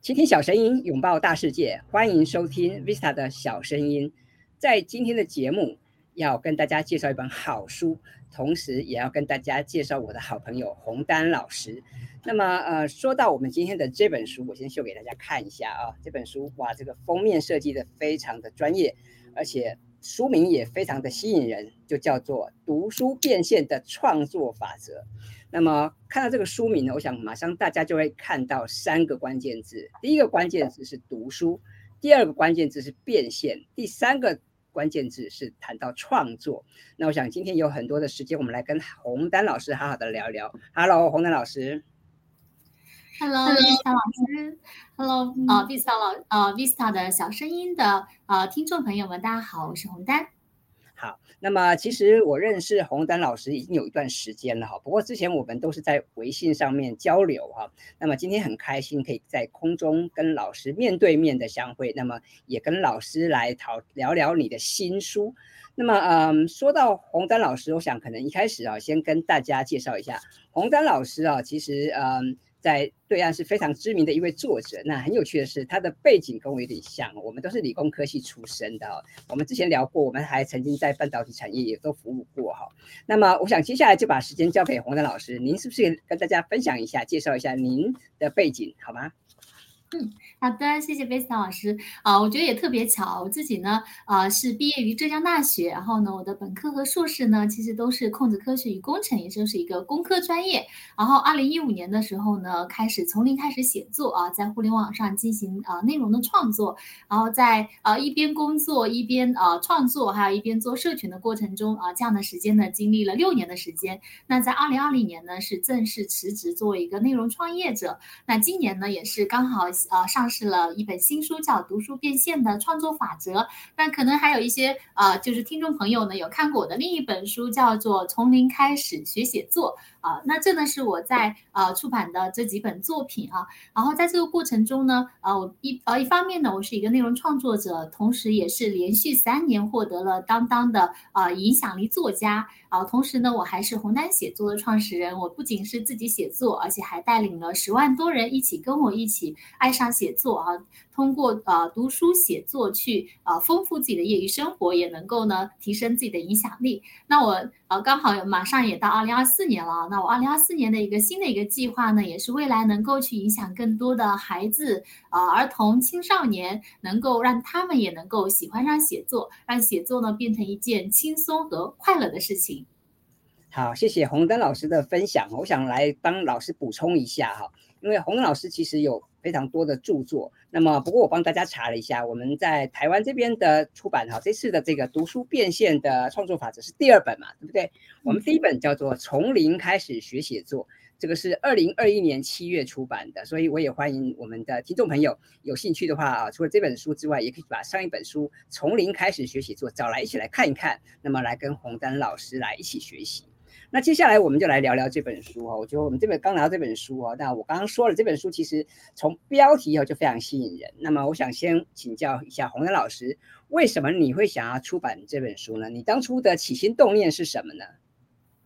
倾听小声音，拥抱大世界，欢迎收听 Vista 的小声音。在今天的节目，要跟大家介绍一本好书，同时也要跟大家介绍我的好朋友洪丹老师。那么，呃，说到我们今天的这本书，我先秀给大家看一下啊。这本书，哇，这个封面设计的非常的专业，而且书名也非常的吸引人，就叫做《读书变现的创作法则》。那么看到这个书名呢，我想马上大家就会看到三个关键字。第一个关键字是读书，第二个关键字是变现，第三个关键字是谈到创作。那我想今天有很多的时间，我们来跟洪丹老师好好的聊聊。Hello，洪丹老师。Hello，Vista 老师。Hello，啊，Vista 老，呃，Vista 的小声音的呃听众朋友们，大家好，我是洪丹。好，那么其实我认识洪丹老师已经有一段时间了哈，不过之前我们都是在微信上面交流哈。那么今天很开心可以在空中跟老师面对面的相会，那么也跟老师来讨聊聊你的新书。那么嗯，说到洪丹老师，我想可能一开始啊，先跟大家介绍一下洪丹老师啊，其实嗯。在对岸是非常知名的一位作者。那很有趣的是，他的背景跟我有点像，我们都是理工科系出身的哦。我们之前聊过，我们还曾经在半导体产业也都服务过哈。那么，我想接下来就把时间交给洪丹老师，您是不是也跟大家分享一下，介绍一下您的背景，好吗？嗯，好的，谢谢 Vista 老师啊，我觉得也特别巧，我自己呢啊是毕业于浙江大学，然后呢我的本科和硕士呢其实都是控制科学与工程，也就是一个工科专业。然后二零一五年的时候呢，开始从零开始写作啊，在互联网上进行啊内容的创作，然后在啊一边工作一边啊创作，还有一边做社群的过程中啊，这样的时间呢经历了六年的时间。那在二零二零年呢是正式辞职作为一个内容创业者。那今年呢也是刚好。呃，上市了一本新书，叫《读书变现的创作法则》。那可能还有一些呃，就是听众朋友呢，有看过我的另一本书，叫做《从零开始学写作》啊、那这呢是我在呃出版的这几本作品啊。然后在这个过程中呢，呃，我一呃一方面呢，我是一个内容创作者，同时也是连续三年获得了当当的呃影响力作家啊、同时呢，我还是红丹写作的创始人。我不仅是自己写作，而且还带领了十万多人一起跟我一起爱上写作啊，通过呃读书写作去呃丰富自己的业余生活，也能够呢提升自己的影响力。那我呃刚好马上也到二零二四年了，那我二零二四年的一个新的一个计划呢，也是未来能够去影响更多的孩子啊、呃、儿童青少年，能够让他们也能够喜欢上写作，让写作呢变成一件轻松和快乐的事情。好，谢谢洪丹老师的分享，我想来帮老师补充一下哈，因为洪丹老师其实有。非常多的著作，那么不过我帮大家查了一下，我们在台湾这边的出版哈，这次的这个读书变现的创作法则是第二本嘛，对不对？我们第一本叫做从零开始学写作，这个是二零二一年七月出版的，所以我也欢迎我们的听众朋友有兴趣的话啊，除了这本书之外，也可以把上一本书从零开始学写作找来一起来看一看，那么来跟洪丹老师来一起学习。那接下来我们就来聊聊这本书哈，我觉得我们这本刚拿到这本书哦，那我刚刚说了这本书其实从标题哦就非常吸引人。那么我想先请教一下洪恩老师，为什么你会想要出版这本书呢？你当初的起心动念是什么呢？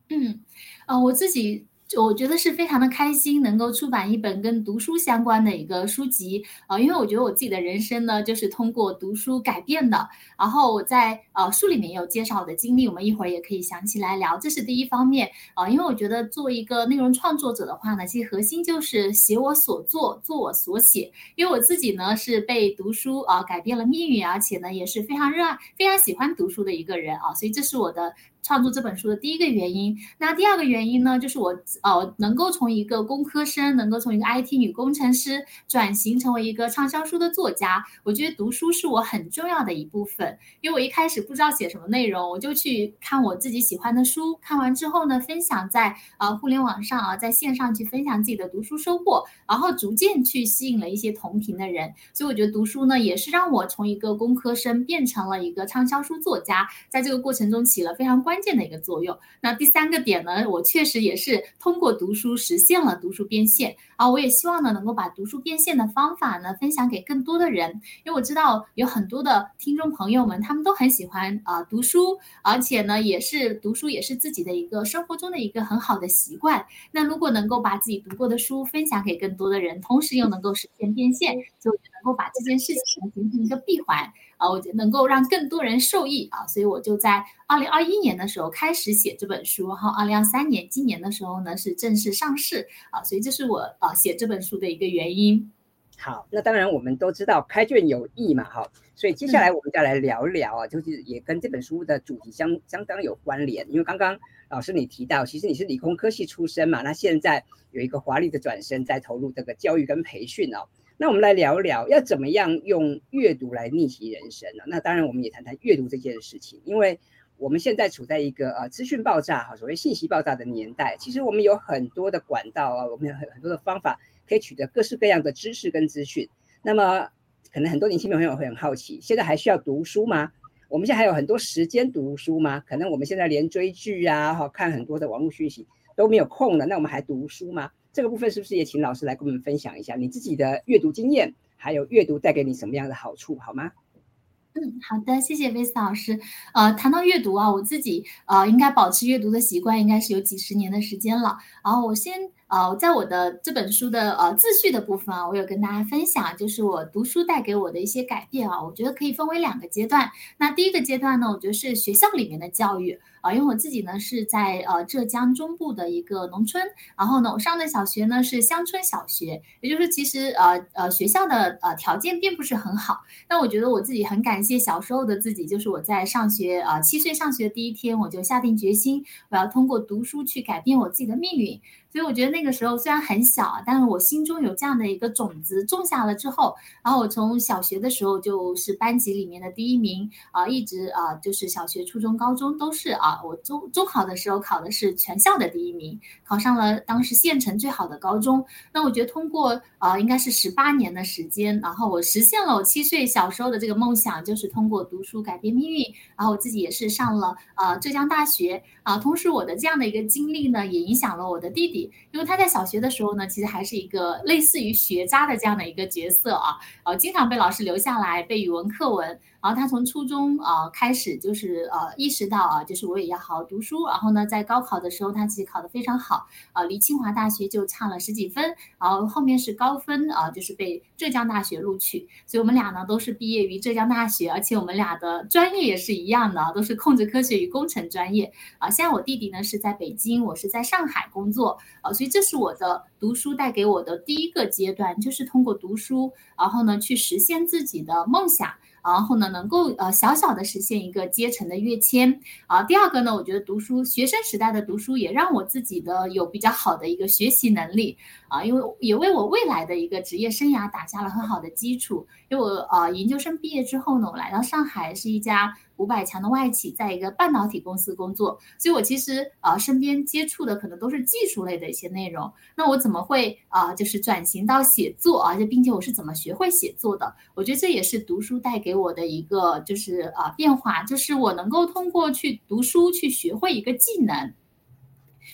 嗯，啊，我自己。就我觉得是非常的开心，能够出版一本跟读书相关的一个书籍啊、呃，因为我觉得我自己的人生呢，就是通过读书改变的。然后我在呃书里面有介绍我的经历，我们一会儿也可以详细来聊。这是第一方面啊、呃，因为我觉得作为一个内容创作者的话呢，其实核心就是写我所做，做我所写。因为我自己呢是被读书啊、改变了命运，而且呢也是非常热爱、非常喜欢读书的一个人啊，所以这是我的。创作这本书的第一个原因，那第二个原因呢，就是我呃能够从一个工科生，能够从一个 IT 女工程师转型成为一个畅销书的作家。我觉得读书是我很重要的一部分，因为我一开始不知道写什么内容，我就去看我自己喜欢的书，看完之后呢，分享在呃互联网上啊，在线上去分享自己的读书收获，然后逐渐去吸引了一些同频的人。所以我觉得读书呢，也是让我从一个工科生变成了一个畅销书作家，在这个过程中起了非常关关键的一个作用。那第三个点呢，我确实也是通过读书实现了读书变现啊，我也希望呢能够把读书变现的方法呢分享给更多的人，因为我知道有很多的听众朋友们，他们都很喜欢啊读书，而且呢也是读书也是自己的一个生活中的一个很好的习惯。那如果能够把自己读过的书分享给更多的人，同时又能够实现变现，就能够把这件事情形成一个闭环。啊，我觉得能够让更多人受益啊，所以我就在二零二一年的时候开始写这本书，然后二零二三年今年的时候呢是正式上市啊，所以这是我啊写这本书的一个原因。好，那当然我们都知道开卷有益嘛，哈，所以接下来我们再来聊聊啊，就是也跟这本书的主题相相当有关联，因为刚刚老师你提到，其实你是理工科系出身嘛，那现在有一个华丽的转身，在投入这个教育跟培训哦。那我们来聊聊，要怎么样用阅读来逆袭人生呢？那当然，我们也谈谈阅读这件事情，因为我们现在处在一个呃资讯爆炸哈，所谓信息爆炸的年代。其实我们有很多的管道啊，我们有很很多的方法可以取得各式各样的知识跟资讯。那么，可能很多年轻朋友会很好奇，现在还需要读书吗？我们现在还有很多时间读书吗？可能我们现在连追剧啊，哈，看很多的网络讯息都没有空了，那我们还读书吗？这个部分是不是也请老师来跟我们分享一下你自己的阅读经验，还有阅读带给你什么样的好处，好吗？嗯，好的，谢谢 Vista 老师。呃，谈到阅读啊，我自己呃应该保持阅读的习惯，应该是有几十年的时间了。然后我先。呃，在我的这本书的呃自序的部分啊，我有跟大家分享，就是我读书带给我的一些改变啊，我觉得可以分为两个阶段。那第一个阶段呢，我觉得是学校里面的教育啊，因为我自己呢是在呃浙江中部的一个农村，然后呢我上的小学呢是乡村小学，也就是其实呃呃学校的呃条件并不是很好。那我觉得我自己很感谢小时候的自己，就是我在上学啊，呃，七岁上学第一天，我就下定决心，我要通过读书去改变我自己的命运。所以我觉得那个时候虽然很小，但是我心中有这样的一个种子种下了之后，然后我从小学的时候就是班级里面的第一名啊，一直啊就是小学、初中、高中都是啊，我中中考的时候考的是全校的第一名，考上了当时县城最好的高中。那我觉得通过啊应该是十八年的时间，然后我实现了我七岁小时候的这个梦想，就是通过读书改变命运。然后我自己也是上了啊浙江大学啊，同时我的这样的一个经历呢，也影响了我的弟弟。因为他在小学的时候呢，其实还是一个类似于学渣的这样的一个角色啊，呃，经常被老师留下来背语文课文。然后他从初中、呃、开始就是呃意识到啊，就是我也要好好读书。然后呢，在高考的时候，他其实考得非常好、呃，离清华大学就差了十几分。然后后面是高分啊、呃，就是被浙江大学录取。所以我们俩呢都是毕业于浙江大学，而且我们俩的专业也是一样的，都是控制科学与工程专业啊、呃。现在我弟弟呢是在北京，我是在上海工作啊、所以这是我的读书带给我的第一个阶段，就是通过读书，然后呢去实现自己的梦想。然后呢，能够呃小小的实现一个阶层的跃迁啊。第二个呢，我觉得读书，学生时代的读书也让我自己的有比较好的一个学习能力啊，因为也为我未来的一个职业生涯打下了很好的基础。因为我呃研究生毕业之后呢，我来到上海是一家。五百强的外企，在一个半导体公司工作，所以我其实、呃、身边接触的可能都是技术类的一些内容。那我怎么会啊、呃、就是转型到写作啊？就并且我是怎么学会写作的？我觉得这也是读书带给我的一个就是啊、呃、变化，就是我能够通过去读书去学会一个技能。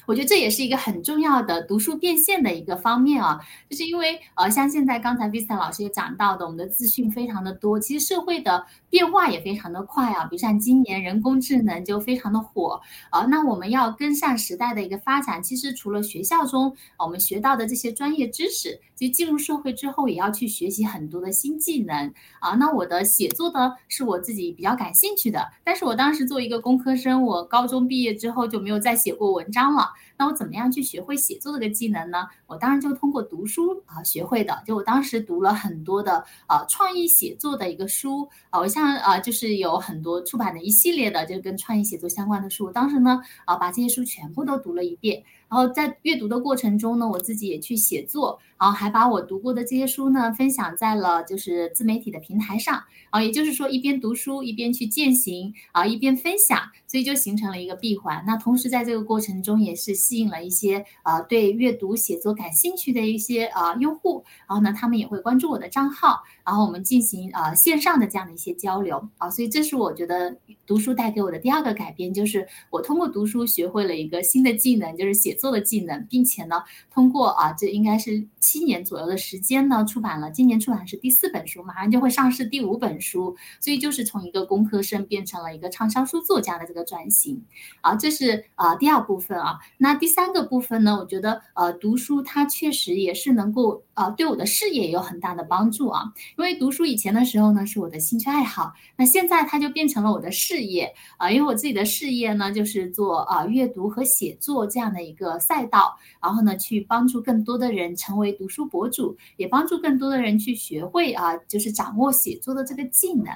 我觉得这也是一个很重要的读书变现的一个方面啊，就是因为呃，像现在刚才 Vista 老师也讲到的，我们的资讯非常的多，其实社会的变化也非常的快啊。比如像今年人工智能就非常的火啊，那我们要跟上时代的一个发展，其实除了学校中我们学到的这些专业知识，其实进入社会之后也要去学习很多的新技能啊。那我的写作呢，是我自己比较感兴趣的，但是我当时作为一个工科生，我高中毕业之后就没有再写过文章了。啊！那我怎么样去学会写作这个技能呢？我当然就通过读书啊学会的。就我当时读了很多的啊创意写作的一个书啊，我像啊就是有很多出版的一系列的就跟创意写作相关的书。当时呢啊把这些书全部都读了一遍。然后在阅读的过程中呢，我自己也去写作，然后还把我读过的这些书呢分享在了就是自媒体的平台上，啊，也就是说一边读书一边去践行，啊，一边分享，所以就形成了一个闭环。那同时在这个过程中也是吸引了一些啊对阅读写作感兴趣的一些啊用户，然后呢他们也会关注我的账号，然后我们进行啊线上的这样的一些交流，啊，所以这是我觉得读书带给我的第二个改变，就是我通过读书学会了一个新的技能，就是写作的技能，并且呢通过啊这应该是七年左右的时间呢出版了，今年出版是第四本书，马上就会上市第五本书，所以就是从一个工科生变成了一个畅销书作家的这个转型，啊，这是啊第二部分啊，那第三个部分呢，我觉得呃读书它确实也是能够啊对我的事业有很大的帮助啊，因为读书以前的时候呢是我的兴趣爱好，那现在它就变成了我的事业啊，因为我自己的事业呢就是做啊阅读和写作这样的一个赛道，然后呢去帮助更多的人成为读书博主，也帮助更多的人去学会啊就是掌握写作的这个技能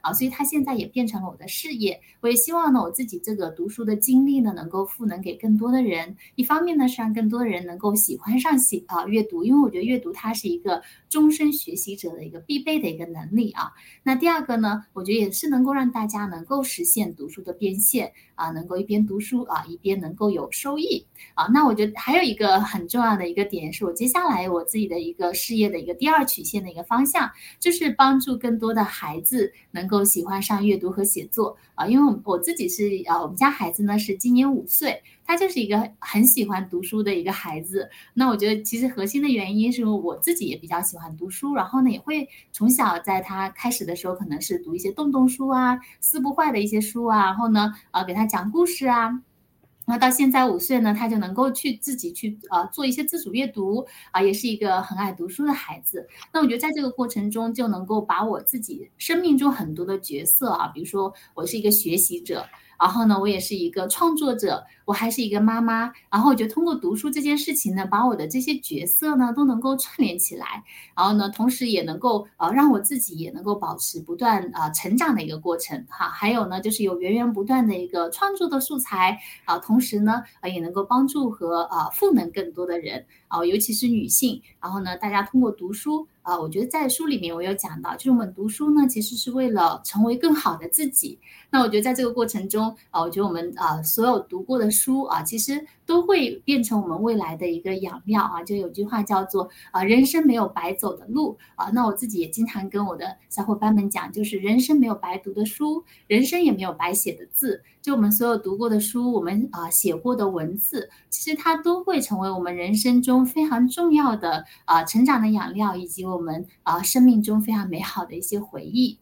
啊，所以它现在也变成了我的事业。我也希望呢我自己这个读书的经历呢能够赋能给更多的人，一方面呢是让更多的人能够喜欢上写啊阅读，因为我觉得阅读它是一个终身学习者的一个必备的一个能力啊。那第二个呢，我觉得也是能够让大家能够实现读书的变现啊，能够一边读书啊，一边能够有收益啊。那我觉得还有一个很重要的一个点，是我接下来我自己的一个事业的一个第二曲线的一个方向，就是帮助更多的孩子能够喜欢上阅读和写作啊。因为我自己是啊，我们家孩子呢是今年五岁。他就是一个很喜欢读书的一个孩子，那我觉得其实核心的原因是我自己也比较喜欢读书，然后呢也会从小在他开始的时候可能是读一些洞洞书啊、撕不坏的一些书啊，然后呢呃给他讲故事啊，那到现在五岁呢，他就能够去自己去呃做一些自主阅读啊，也是一个很爱读书的孩子。那我觉得在这个过程中就能够把我自己生命中很多的角色啊，比如说我是一个学习者。然后呢，我也是一个创作者，我还是一个妈妈。然后我觉得通过读书这件事情呢，把我的这些角色呢都能够串联起来。然后呢，同时也能够呃让我自己也能够保持不断、呃、成长的一个过程哈。还有呢，就是有源源不断的一个创作的素材啊，同时呢啊也能够帮助和啊赋能更多的人啊，尤其是女性。然后呢，大家通过读书。啊，我觉得在书里面我有讲到，就是我们读书呢，其实是为了成为更好的自己。那我觉得在这个过程中，啊，我觉得我们啊所有读过的书啊，其实都会变成我们未来的一个养料啊。就有句话叫做啊，人生没有白走的路啊。那我自己也经常跟我的小伙伴们讲，就是人生没有白读的书，人生也没有白写的字。就我们所有读过的书，我们啊写过的文字，其实它都会成为我们人生中非常重要的啊成长的养料，以及我们啊生命中非常美好的一些回忆。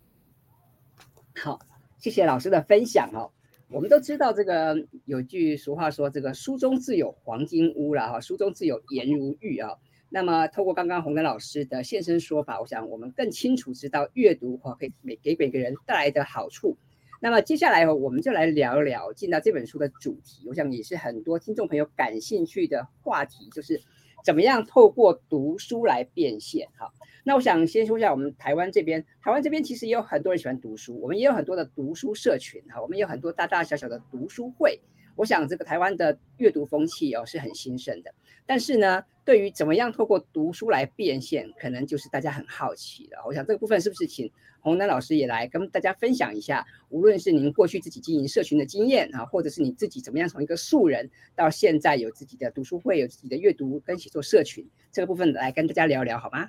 好，谢谢老师的分享哦。我们都知道这个有句俗话说，这个书中自有黄金屋了哈，书中自有颜如玉啊。那么透过刚刚洪根老师的现身说法，我想我们更清楚知道阅读哈可以给给每个人带来的好处。那么接下来我们就来聊聊进到这本书的主题，我想也是很多听众朋友感兴趣的话题，就是怎么样透过读书来变现。好，那我想先说一下我们台湾这边，台湾这边其实也有很多人喜欢读书，我们也有很多的读书社群，哈，我们也有很多大大小小的读书会。我想这个台湾的阅读风气哦是很兴盛的，但是呢，对于怎么样透过读书来变现，可能就是大家很好奇的。我想这个部分是不是请洪丹老师也来跟大家分享一下，无论是您过去自己经营社群的经验啊，或者是你自己怎么样从一个素人到现在有自己的读书会，有自己的阅读跟写作社群，这个部分来跟大家聊聊好吗？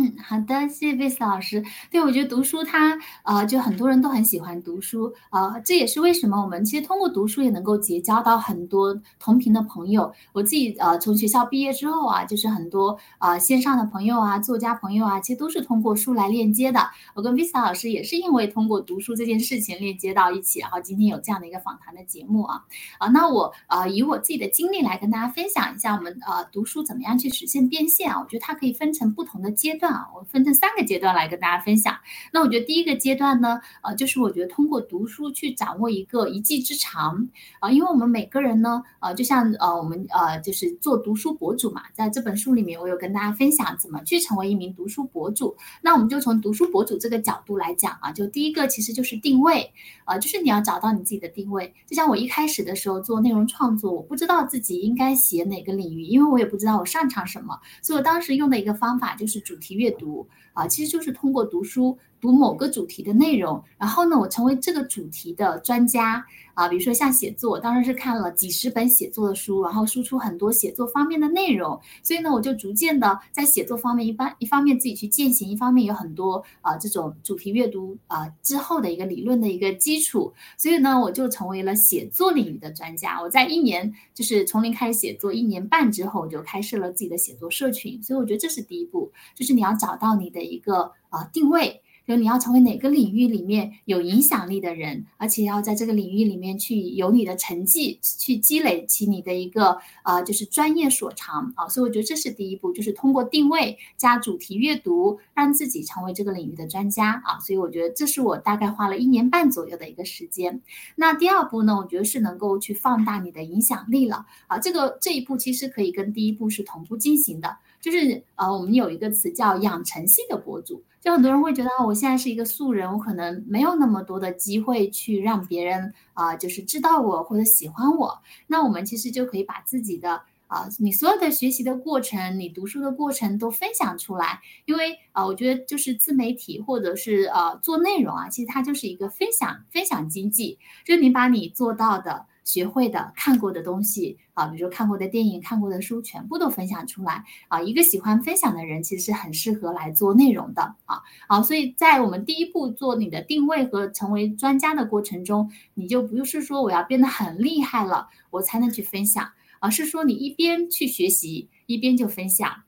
嗯，好的，谢谢贝斯老师。对，我觉得读书它，呃，就很多人都很喜欢读书，呃，这也是为什么我们其实通过读书也能够结交到很多同频的朋友。我自己呃从学校毕业之后啊，就是很多呃线上的朋友啊、作家朋友啊，其实都是通过书来链接的。我跟贝斯老师也是因为通过读书这件事情链接到一起，然后今天有这样的一个访谈的节目啊。啊、那我呃以我自己的经历来跟大家分享一下，我们呃读书怎么样去实现变现啊？我觉得它可以分成不同的阶段。啊，我分成三个阶段来跟大家分享。那我觉得第一个阶段呢，呃，就是我觉得通过读书去掌握一个一技之长啊，因为我们每个人呢，呃，就像呃我们呃就是做读书博主嘛，在这本书里面我有跟大家分享怎么去成为一名读书博主。那我们就从读书博主这个角度来讲啊，就第一个其实就是定位啊，就是你要找到你自己的定位。就像我一开始的时候做内容创作，我不知道自己应该写哪个领域，因为我也不知道我擅长什么，所以我当时用的一个方法就是主题阅读啊，其实就是通过读书。读某个主题的内容，然后呢，我成为这个主题的专家啊。比如说像写作，当时是看了几十本写作的书，然后输出很多写作方面的内容，所以呢，我就逐渐的在写作方面一般一方面自己去践行，一方面有很多啊这种主题阅读啊之后的一个理论的一个基础，所以呢，我就成为了写作领域的专家。我在一年就是从零开始写作，一年半之后我就开设了自己的写作社群，所以我觉得这是第一步，就是你要找到你的一个啊定位。就你要成为哪个领域里面有影响力的人，而且要在这个领域里面去有你的成绩，去积累起你的一个呃，就是专业所长啊。所以我觉得这是第一步，就是通过定位加主题阅读，让自己成为这个领域的专家啊。所以我觉得这是我大概花了一年半左右的一个时间。那第二步呢，我觉得是能够去放大你的影响力了啊。这个这一步其实可以跟第一步是同步进行的，就是呃，我们有一个词叫养成系的博主。就很多人会觉得，我现在是一个素人，我可能没有那么多的机会去让别人啊，就是知道我或者喜欢我。那我们其实就可以把自己的啊，你所有的学习的过程，你读书的过程都分享出来。因为啊，我觉得就是自媒体或者是啊做内容啊，其实它就是一个分享分享经济，就是你把你做到的。学会的、看过的东西啊，比如说看过的电影、看过的书，全部都分享出来啊。一个喜欢分享的人，其实是很适合来做内容的啊。好，所以在我们第一步做你的定位和成为专家的过程中，你就不是说我要变得很厉害了，我才能去分享，而是说你一边去学习，一边就分享。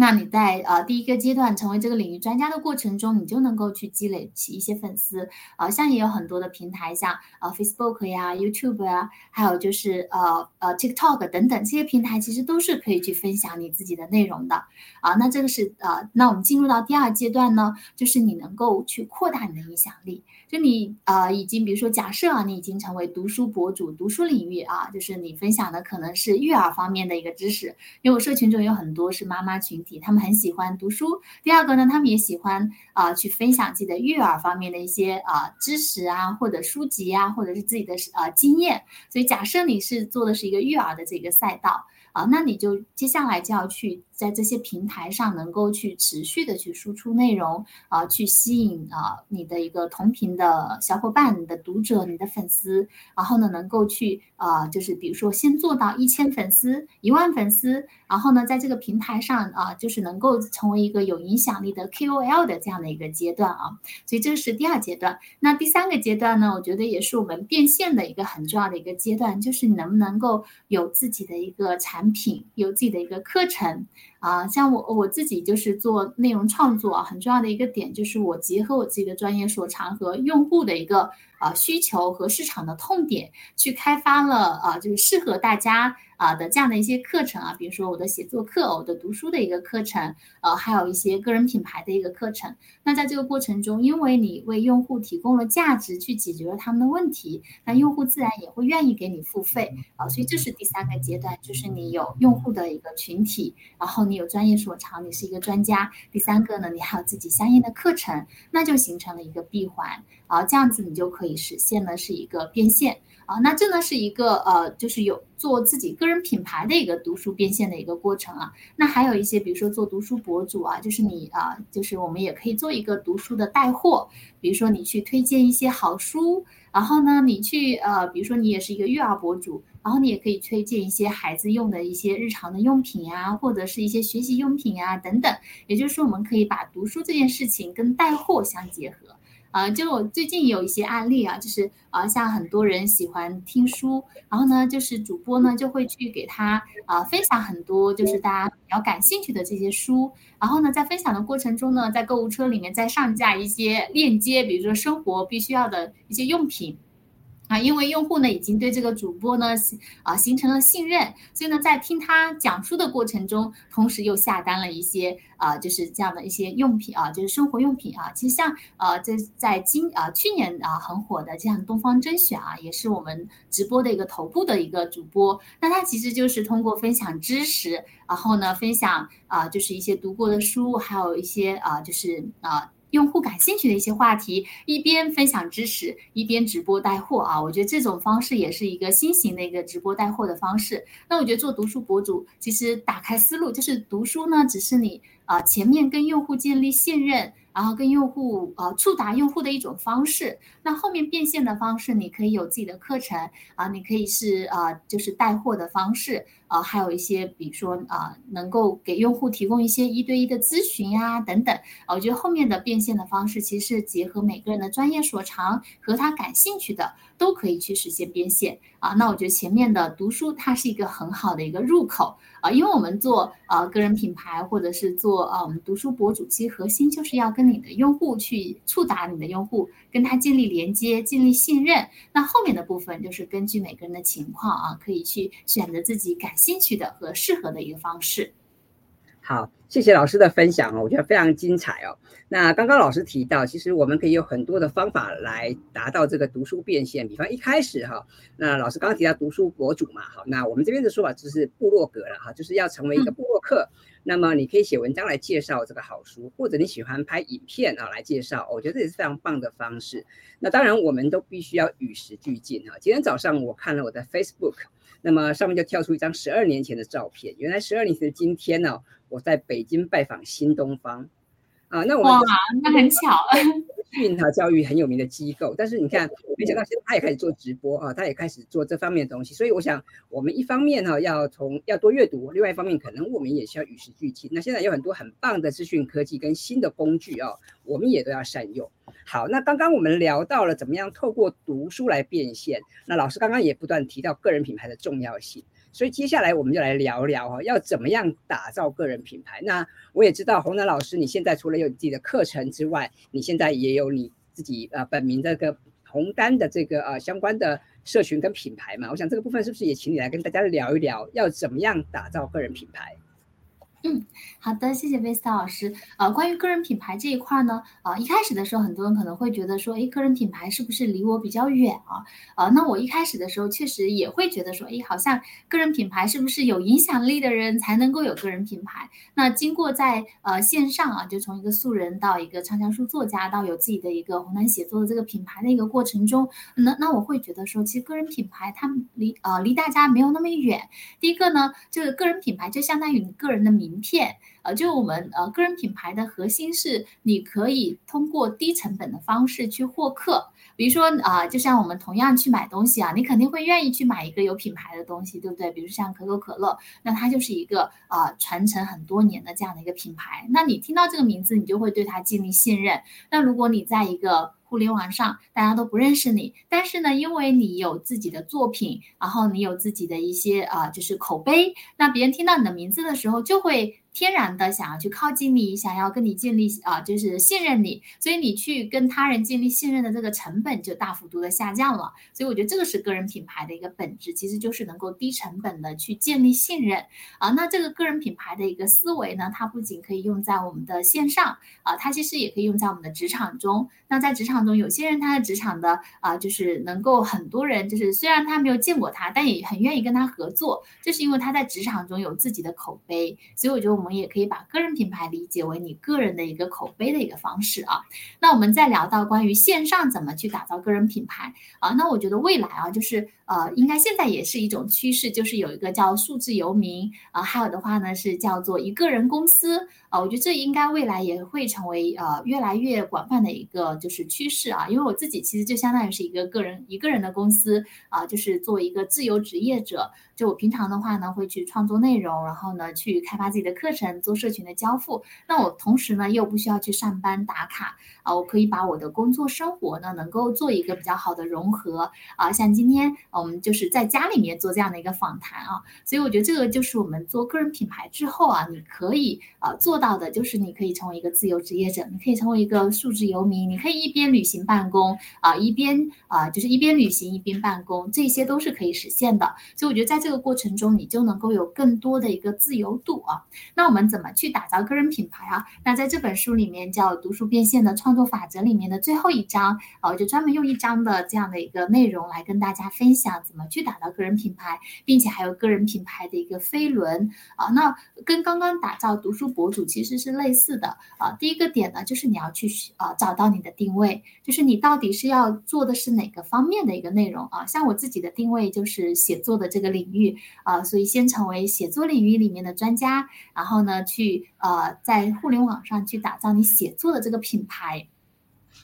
那你在呃第一个阶段成为这个领域专家的过程中，你就能够去积累起一些粉丝啊、像也有很多的平台，像呃 Facebook 呀、YouTube 呀，还有就是呃呃 TikTok 等等这些平台，其实都是可以去分享你自己的内容的啊。那这个是呃，那我们进入到第二阶段呢，就是你能够去扩大你的影响力。就你呃已经比如说假设啊，你已经成为读书博主，读书领域啊，就是你分享的可能是育儿方面的一个知识，因为我社群中有很多是妈妈群他们很喜欢读书。第二个呢，他们也喜欢啊、去分享自己的育儿方面的一些啊、知识啊，或者书籍啊，或者是自己的呃经验。所以假设你是做的是一个育儿的这个赛道。啊，那你就接下来就要去在这些平台上能够去持续的去输出内容啊，去吸引啊你的一个同频的小伙伴、你的读者、你的粉丝，然后呢能够去啊，就是比如说先做到一千粉丝、一万粉丝，然后呢在这个平台上啊，就是能够成为一个有影响力的 KOL 的这样的一个阶段啊。所以这是第二阶段。那第三个阶段呢，我觉得也是我们变现的一个很重要的一个阶段，就是你能不能够有自己的一个产品。有自己的一个课程啊，像我我自己就是做内容创作啊，很重要的一个点就是我结合我自己的专业所长和用户的一个啊需求和市场的痛点，去开发了啊，就是适合大家。啊的这样的一些课程啊，比如说我的写作课、我的读书的一个课程，呃，还有一些个人品牌的一个课程。那在这个过程中，因为你为用户提供了价值，去解决了他们的问题，那用户自然也会愿意给你付费啊。所以这是第三个阶段，就是你有用户的一个群体，然后你有专业所长，你是一个专家。第三个呢，你还有自己相应的课程，那就形成了一个闭环啊，这样子你就可以实现的是一个变现。啊，那这呢是一个呃，就是有做自己个人品牌的一个读书变现的一个过程啊。那还有一些，比如说做读书博主啊，就是你啊，就是我们也可以做一个读书的带货，比如说你去推荐一些好书，然后呢，你去呃，比如说你也是一个育儿博主，然后你也可以推荐一些孩子用的一些日常的用品啊，或者是一些学习用品啊等等。也就是说，我们可以把读书这件事情跟带货相结合。呃，就我最近有一些案例啊，就是啊，像很多人喜欢听书，然后呢，就是主播呢就会去给他啊分享很多就是大家比较感兴趣的这些书，然后呢，在分享的过程中呢，在购物车里面再上架一些链接，比如说生活必须要的一些用品。啊，因为用户呢已经对这个主播呢啊形成了信任，所以呢在听他讲述的过程中，同时又下单了一些啊就是这样的一些用品啊，就是生活用品啊。其实像呃在在今啊去年啊很火的像东方甄选啊，也是我们直播的一个头部的一个主播。那他其实就是通过分享知识，然后呢分享啊就是一些读过的书，还有一些啊就是啊。用户感兴趣的一些话题，一边分享知识，一边直播带货啊，我觉得这种方式也是一个新型的一个直播带货的方式。那我觉得做读书博主，其实打开思路就是读书呢，只是你啊前面跟用户建立信任。然后跟用户呃触达用户的一种方式，那后面变现的方式，你可以有自己的课程啊，你可以是呃就是带货的方式啊，还有一些比如说啊能够给用户提供一些一对一的咨询呀等等啊，我觉得后面的变现的方式其实是结合每个人的专业所长和他感兴趣的都可以去实现变现啊。那我觉得前面的读书它是一个很好的一个入口啊，因为我们做呃个人品牌或者是做呃我们读书博主，其实核心就是要跟你的用户去触达你的用户，跟他建立连接，建立信任。那后面的部分就是根据每个人的情况啊，可以去选择自己感兴趣的和适合的一个方式。好，谢谢老师的分享哦，我觉得非常精彩哦。那刚刚老师提到，其实我们可以有很多的方法来达到这个读书变现。比方一开始哈，那老师刚刚提到读书博主嘛，好，那我们这边的说法就是部落格了哈，就是要成为一个部落客。嗯那么你可以写文章来介绍这个好书，或者你喜欢拍影片啊来介绍，我觉得这也是非常棒的方式。那当然我们都必须要与时俱进啊。今天早上我看了我的 Facebook，那么上面就跳出一张十二年前的照片。原来十二年前的今天呢，我在北京拜访新东方啊。那我们哇，那很巧。运哈教育很有名的机构，但是你看，没想到现在他也开始做直播啊，他也开始做这方面的东西。所以我想，我们一方面哈要从要多阅读，另外一方面可能我们也需要与时俱进。那现在有很多很棒的资讯科技跟新的工具啊，我们也都要善用。好，那刚刚我们聊到了怎么样透过读书来变现，那老师刚刚也不断提到个人品牌的重要性。所以接下来我们就来聊聊哈，要怎么样打造个人品牌。那我也知道洪丹老师，你现在除了有自己的课程之外，你现在也有你自己呃本名这个红丹的这个呃相关的社群跟品牌嘛。我想这个部分是不是也请你来跟大家聊一聊，要怎么样打造个人品牌？嗯，好的，谢谢 Vesta 老师。呃，关于个人品牌这一块呢，呃，一开始的时候，很多人可能会觉得说，诶，个人品牌是不是离我比较远啊？呃，那我一开始的时候确实也会觉得说，诶，好像个人品牌是不是有影响力的人才能够有个人品牌？那经过在呃线上啊，就从一个素人到一个畅销书作家，到有自己的一个红蓝写作的这个品牌的一个过程中，那那我会觉得说，其实个人品牌它离呃离大家没有那么远。第一个呢，就是个人品牌就相当于你个人的名。名片，呃，就我们呃个人品牌的核心是，你可以通过低成本的方式去获客。比如说啊、就像我们同样去买东西啊，你肯定会愿意去买一个有品牌的东西，对不对？比如像可口可乐，那它就是一个啊、呃、传承很多年的这样的一个品牌。那你听到这个名字，你就会对它建立信任。那如果你在一个互联网上大家都不认识你，但是呢，因为你有自己的作品，然后你有自己的一些啊、就是口碑，那别人听到你的名字的时候，就会天然的想要去靠近你，想要跟你建立啊、就是信任你，所以你去跟他人建立信任的这个成本就大幅度的下降了。所以我觉得这个是个人品牌的一个本质，其实就是能够低成本的去建立信任啊。那这个个人品牌的一个思维呢，它不仅可以用在我们的线上啊，它其实也可以用在我们的职场中。那在职场中，有些人他的职场的啊、就是能够很多人就是虽然他没有见过他，但也很愿意跟他合作，就是因为他在职场中有自己的口碑。所以我觉得我们我们也可以把个人品牌理解为你个人的一个口碑的一个方式啊。那我们再聊到关于线上怎么去打造个人品牌啊，那我觉得未来啊，就是呃，应该现在也是一种趋势，就是有一个叫数字游民啊，还有的话呢是叫做一个人公司啊，我觉得这应该未来也会成为呃越来越广泛的一个。就是趋势啊，因为我自己其实就相当于是一个个人一个人的公司啊，就是作为一个自由职业者，就我平常的话呢会去创作内容，然后呢去开发自己的课程，做社群的交付。那我同时呢又不需要去上班打卡啊，我可以把我的工作生活呢能够做一个比较好的融合啊。像今天我们就是在家里面做这样的一个访谈啊，所以我觉得这个就是我们做个人品牌之后啊，你可以啊做到的，就是你可以成为一个自由职业者，你可以成为一个数字游民，你可以一边旅行办公啊，一边啊就是一边旅行一边办公，这些都是可以实现的。所以我觉得在这这个过程中，你就能够有更多的一个自由度啊。那我们怎么去打造个人品牌啊？那在这本书里面叫《读书变现的创作法则》里面的最后一章啊，我就专门用一章的这样的一个内容来跟大家分享怎么去打造个人品牌，并且还有个人品牌的一个飞轮啊。那跟刚刚打造读书博主其实是类似的啊。第一个点呢，就是你要去啊找到你的定位，就是你到底是要做的是哪个方面的一个内容啊？像我自己的定位就是写作的这个领域域啊，所以先成为写作领域里面的专家，然后呢去呃在互联网上去打造你写作的这个品牌。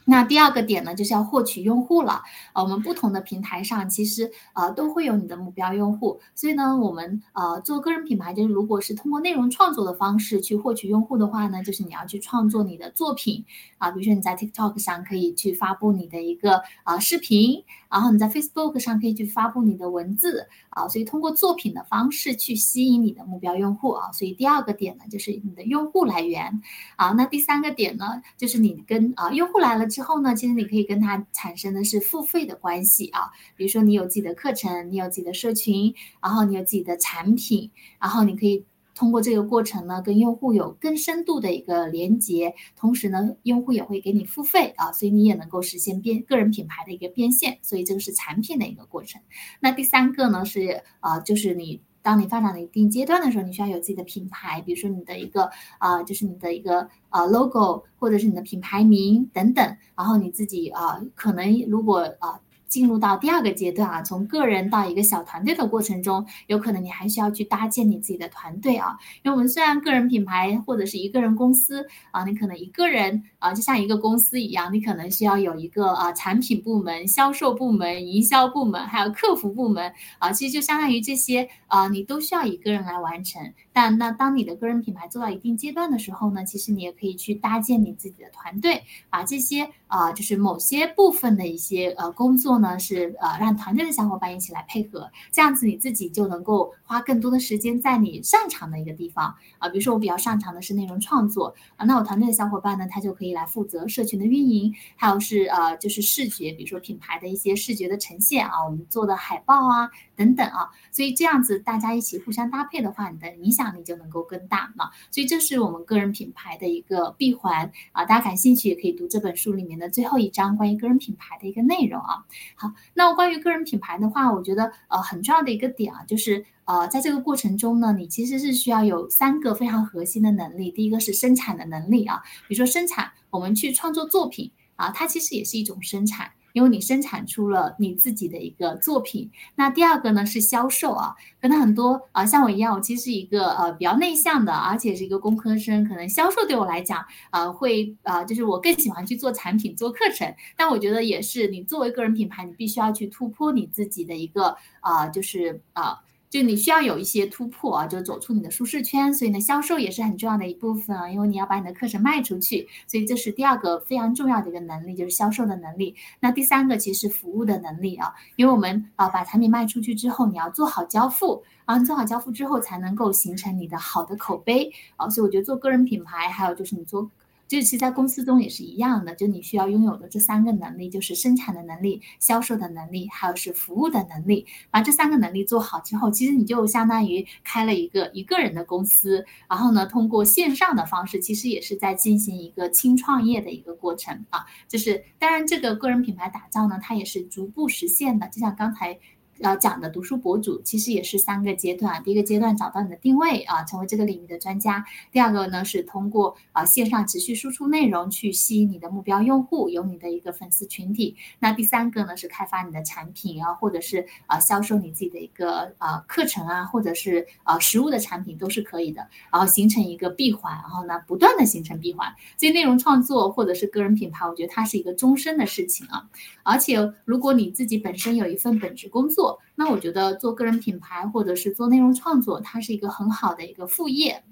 那第二个点呢，就是要获取用户了。呃，我们不同的平台上其实呃都会有你的目标用户，所以呢，我们呃做个人品牌，就是如果是通过内容创作的方式去获取用户的话呢，就是你要去创作你的作品啊，比如说你在 TikTok 上可以去发布你的一个啊视频，然后你在 Facebook 上可以去发布你的文字啊，所以通过作品的方式去吸引你的目标用户啊。所以第二个点呢，就是你的用户来源啊。那第三个点呢，就是你跟啊用户来了。之后呢，其实你可以跟他产生的是付费的关系啊，比如说你有自己的课程，你有自己的社群，然后你有自己的产品，然后你可以通过这个过程呢，跟用户有更深度的一个连接，同时呢，用户也会给你付费啊，所以你也能够实现变个人品牌的一个变现，所以这个是产品的一个过程。那第三个呢是啊，就是你。当你发展到一定阶段的时候，你需要有自己的品牌，比如说你的一个啊、就是你的一个啊、logo，或者是你的品牌名等等。然后你自己啊、可能如果啊。呃进入到第二个阶段啊，从个人到一个小团队的过程中，有可能你还需要去搭建你自己的团队啊。因为我们虽然个人品牌或者是一个人公司啊，你可能一个人啊，就像一个公司一样，你可能需要有一个啊产品部门、销售部门、营销部门，还有客服部门啊，其实就相当于这些啊，你都需要一个人来完成。但那当你的个人品牌做到一定阶段的时候呢，其实你也可以去搭建你自己的团队，把这些啊，就是某些部分的一些呃工作呢。是呃让团队的小伙伴一起来配合，这样子你自己就能够花更多的时间在你擅长的一个地方啊，比如说我比较擅长的是内容创作啊，那我团队的小伙伴呢，他就可以来负责社群的运营，还有是呃就是视觉，比如说品牌的一些视觉的呈现啊，我们做的海报啊等等啊，所以这样子大家一起互相搭配的话，你的影响力就能够更大嘛。所以这是我们个人品牌的一个闭环啊，大家感兴趣也可以读这本书里面的最后一章关于个人品牌的一个内容啊。好，那关于个人品牌的话，我觉得呃很重要的一个点啊，就是呃在这个过程中呢，你其实是需要有三个非常核心的能力。第一个是生产的能力啊，比如说生产，我们去创作作品啊，它其实也是一种生产。因为你生产出了你自己的一个作品，那第二个呢是销售啊，可能很多啊像我一样，我其实是一个呃比较内向的，而且是一个工科生，可能销售对我来讲，啊会啊就是我更喜欢去做产品做课程，但我觉得也是你作为个人品牌，你必须要去突破你自己的一个啊、就是啊。就你需要有一些突破啊，就走出你的舒适圈，所以呢，销售也是很重要的一部分啊，因为你要把你的课程卖出去，所以这是第二个非常重要的一个能力，就是销售的能力。那第三个其实是服务的能力啊，因为我们啊把产品卖出去之后，你要做好交付，啊你做好交付之后，才能够形成你的好的口碑啊，所以我觉得做个人品牌，还有就是你做。就其实在公司中也是一样的，就你需要拥有的这三个能力，就是生产的能力、销售的能力，还有是服务的能力。把这三个能力做好之后，其实你就相当于开了一个一个人的公司，然后呢，通过线上的方式，其实也是在进行一个轻创业的一个过程啊。就是当然，这个个人品牌打造呢，它也是逐步实现的，就像刚才。要讲的读书博主其实也是三个阶段，第一个阶段找到你的定位啊，成为这个领域的专家；第二个呢是通过啊线上持续输出内容去吸引你的目标用户，有你的一个粉丝群体；那第三个呢是开发你的产品啊，或者是啊销售你自己的一个啊课程啊，或者是啊实物的产品都是可以的，然后形成一个闭环，然后呢不断的形成闭环。所以内容创作或者是个人品牌，我觉得它是一个终身的事情啊，而且如果你自己本身有一份本职工作。那我觉得做个人品牌或者是做内容创作，它是一个很好的一个副业。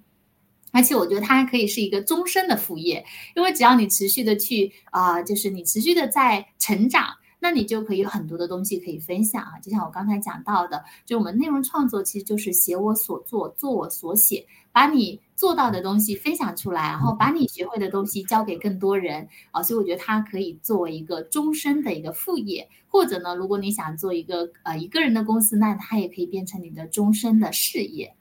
而且我觉得它还可以是一个终身的副业，因为只要你持续的去啊、就是你持续的在成长，那你就可以有很多的东西可以分享啊。就像我刚才讲到的，就我们内容创作其实就是写我所做，做我所写，把你做到的东西分享出来，然后把你学会的东西教给更多人啊。所以我觉得它可以作为一个终身的一个副业，或者呢，如果你想做一个呃一个人的公司，那它也可以变成你的终身的事业。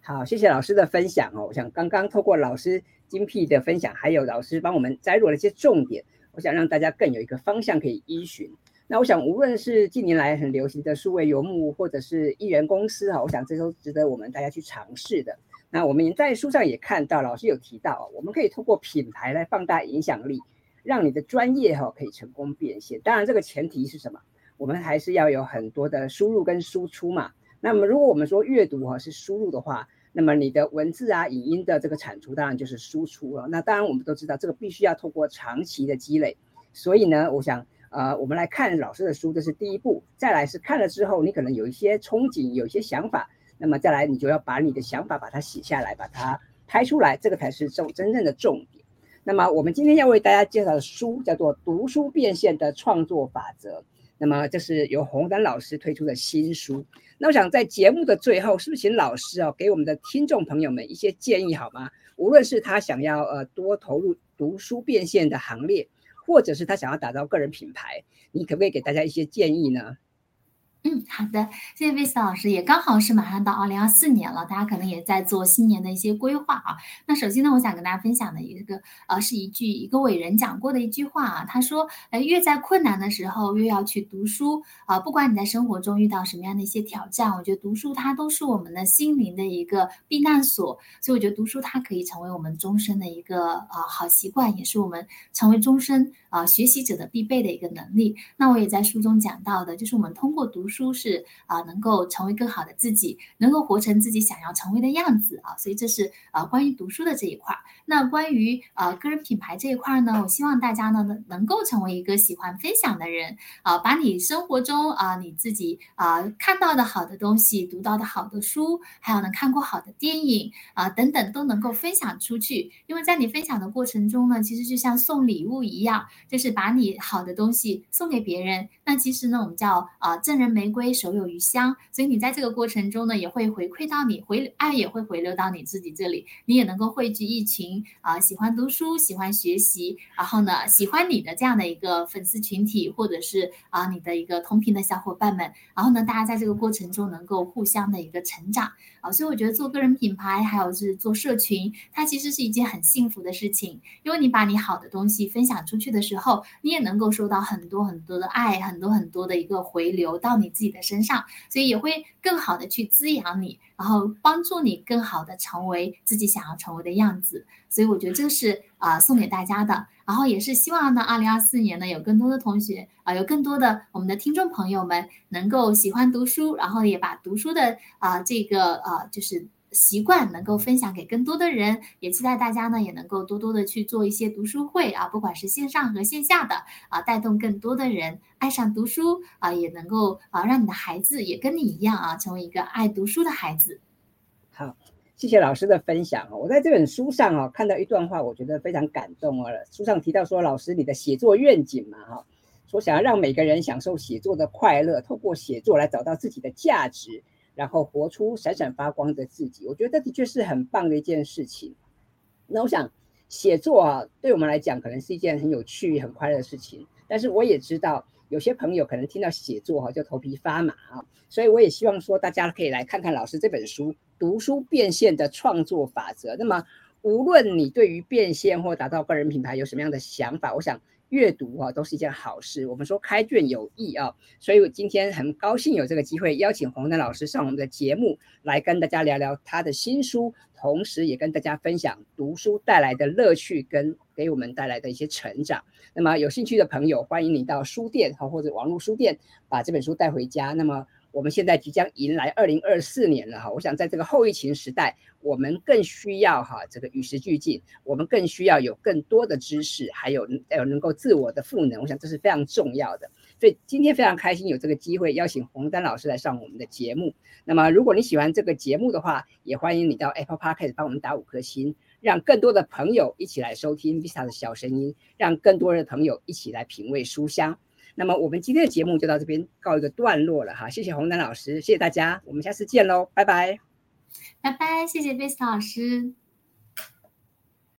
好，谢谢老师的分享哦。我想刚刚透过老师精辟的分享，还有老师帮我们摘录了一些重点，我想让大家更有一个方向可以依循。那我想，无论是近年来很流行的数位游牧，或者是一人公司哈，我想这都值得我们大家去尝试的。那我们在书上也看到，老师有提到，我们可以通过品牌来放大影响力，让你的专业哈可以成功变现。当然，这个前提是什么？我们还是要有很多的输入跟输出嘛。那么，如果我们说阅读哈是输入的话，那么你的文字啊、影音的这个产出，当然就是输出了。那当然我们都知道，这个必须要透过长期的积累。所以呢，我想，呃，我们来看老师的书，这是第一步。再来是看了之后，你可能有一些憧憬，有一些想法。那么再来，你就要把你的想法把它写下来，把它拍出来，这个才是重真正的重点。那么我们今天要为大家介绍的书叫做《读书变现的创作法则》。那么这是由洪丹老师推出的新书。那我想在节目的最后，是不是请老师哦给我们的听众朋友们一些建议好吗？无论是他想要呃多投入读书变现的行列，或者是他想要打造个人品牌，你可不可以给大家一些建议呢？嗯，好的，谢谢 Vista 老师，也刚好是马上到二零二四年了，大家可能也在做新年的一些规划啊。那首先呢，我想跟大家分享的一个呃，是一句一个伟人讲过的一句话啊，他说，呃，越在困难的时候越要去读书啊，不管你在生活中遇到什么样的一些挑战，我觉得读书它都是我们的心灵的一个避难所，所以我觉得读书它可以成为我们终身的一个呃好习惯，也是我们成为终身啊、呃、学习者的必备的一个能力。那我也在书中讲到的，就是我们通过读书。书是啊，能够成为更好的自己，能够活成自己想要成为的样子啊，所以这是啊关于读书的这一块。那关于啊个人品牌这一块呢，我希望大家呢能能够成为一个喜欢分享的人啊，把你生活中啊你自己啊看到的好的东西、读到的好的书，还有呢看过好的电影啊等等都能够分享出去。因为在你分享的过程中呢，其实就像送礼物一样，就是把你好的东西送给别人。那其实呢，我们叫啊赠人玫玫瑰手有余香，所以你在这个过程中呢，也会回馈到你回爱，也会回流到你自己这里，你也能够汇聚一群啊、喜欢读书、喜欢学习，然后呢喜欢你的这样的一个粉丝群体，或者是啊、你的一个同频的小伙伴们，然后呢大家在这个过程中能够互相的一个成长。啊，所以我觉得做个人品牌，还有是做社群，它其实是一件很幸福的事情，因为你把你好的东西分享出去的时候，你也能够收到很多很多的爱，很多很多的一个回流到你。自己的身上，所以也会更好的去滋养你，然后帮助你更好的成为自己想要成为的样子。所以我觉得这是啊、送给大家的，然后也是希望呢，二零二四年呢有更多的同学啊、有更多的我们的听众朋友们能够喜欢读书，然后也把读书的啊、这个啊就是。习惯能够分享给更多的人，也期待大家呢也能够多多的去做一些读书会啊，不管是线上和线下的啊，带动更多的人爱上读书啊，也能够啊让你的孩子也跟你一样啊，成为一个爱读书的孩子。好，谢谢老师的分享。我在这本书上啊看到一段话，我觉得非常感动哦。书上提到说，老师你的写作愿景嘛哈，说想要让每个人享受写作的快乐，透过写作来找到自己的价值。然后活出闪闪发光的自己，我觉得这的确是很棒的一件事情。那我想写作啊，对我们来讲可能是一件很有趣、很快乐的事情。但是我也知道，有些朋友可能听到写作哈就头皮发麻啊，所以我也希望说大家可以来看看老师这本书《读书变现的创作法则》。那么，无论你对于变现或打造个人品牌有什么样的想法，我想。阅读啊，都是一件好事。我们说开卷有益啊，所以我今天很高兴有这个机会邀请洪丹老师上我们的节目，来跟大家聊聊他的新书，同时也跟大家分享读书带来的乐趣跟给我们带来的一些成长。那么有兴趣的朋友，欢迎你到书店或者网络书店把这本书带回家。那么。我们现在即将迎来二零二四年了哈，我想在这个后疫情时代，我们更需要哈这个与时俱进，我们更需要有更多的知识，还有要能够自我的赋能，我想这是非常重要的。所以今天非常开心有这个机会邀请洪丹老师来上我们的节目。那么如果你喜欢这个节目的话，也欢迎你到 Apple Podcast 帮我们打五颗星，让更多的朋友一起来收听 Vista 的小声音，让更多的朋友一起来品味书香。那么我们今天的节目就到这边告一个段落了哈，谢谢洪丹老师，谢谢大家，我们下次见喽，拜拜，拜拜，谢谢贝斯老师。